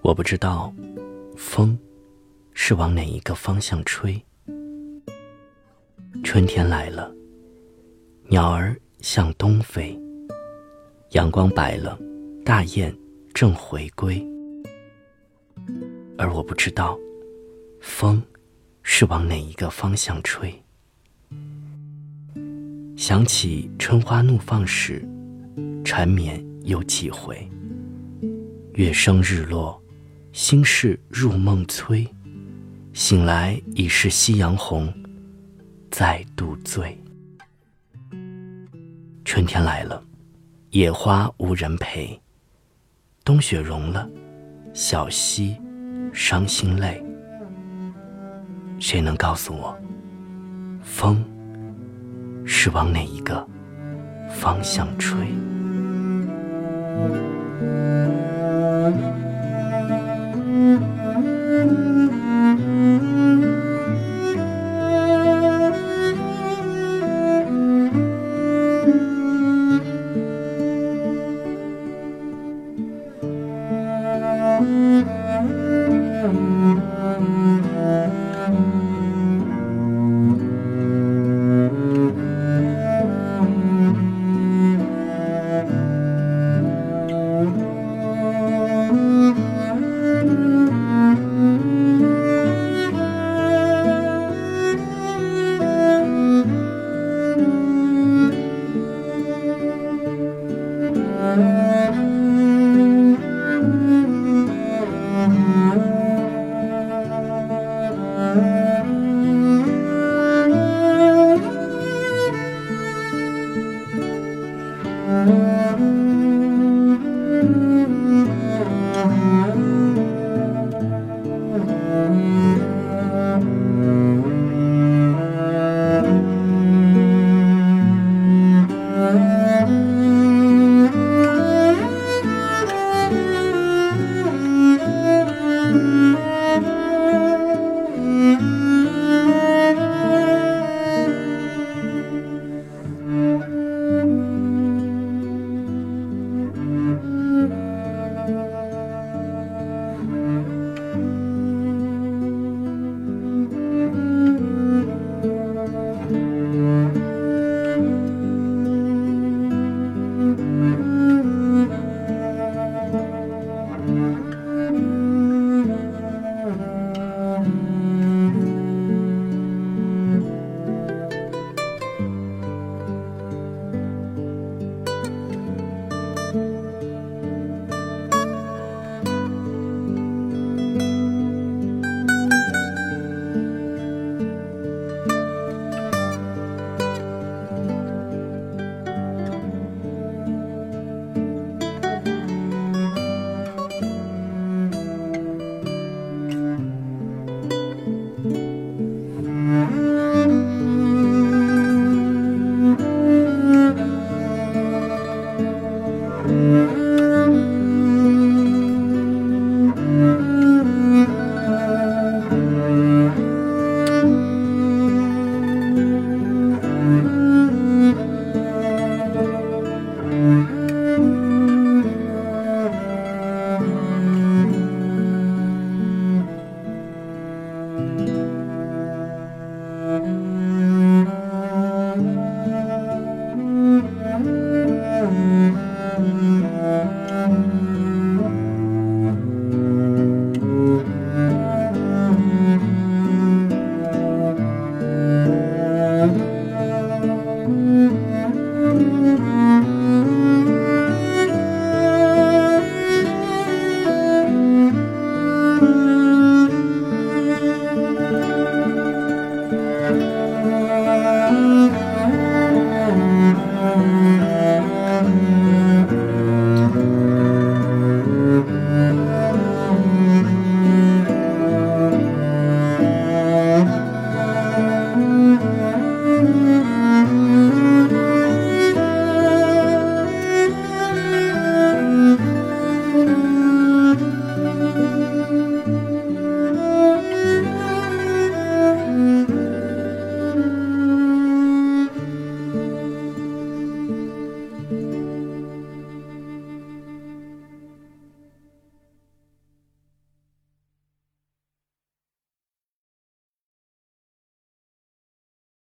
我不知道，风是往哪一个方向吹。春天来了，鸟儿向东飞，阳光白了，大雁正回归。而我不知道，风是往哪一个方向吹。想起春花怒放时，缠绵有几回。月升日落。心事入梦催，醒来已是夕阳红，再度醉。春天来了，野花无人陪。冬雪融了，小溪伤心泪。谁能告诉我，风是往哪一个方向吹？from Música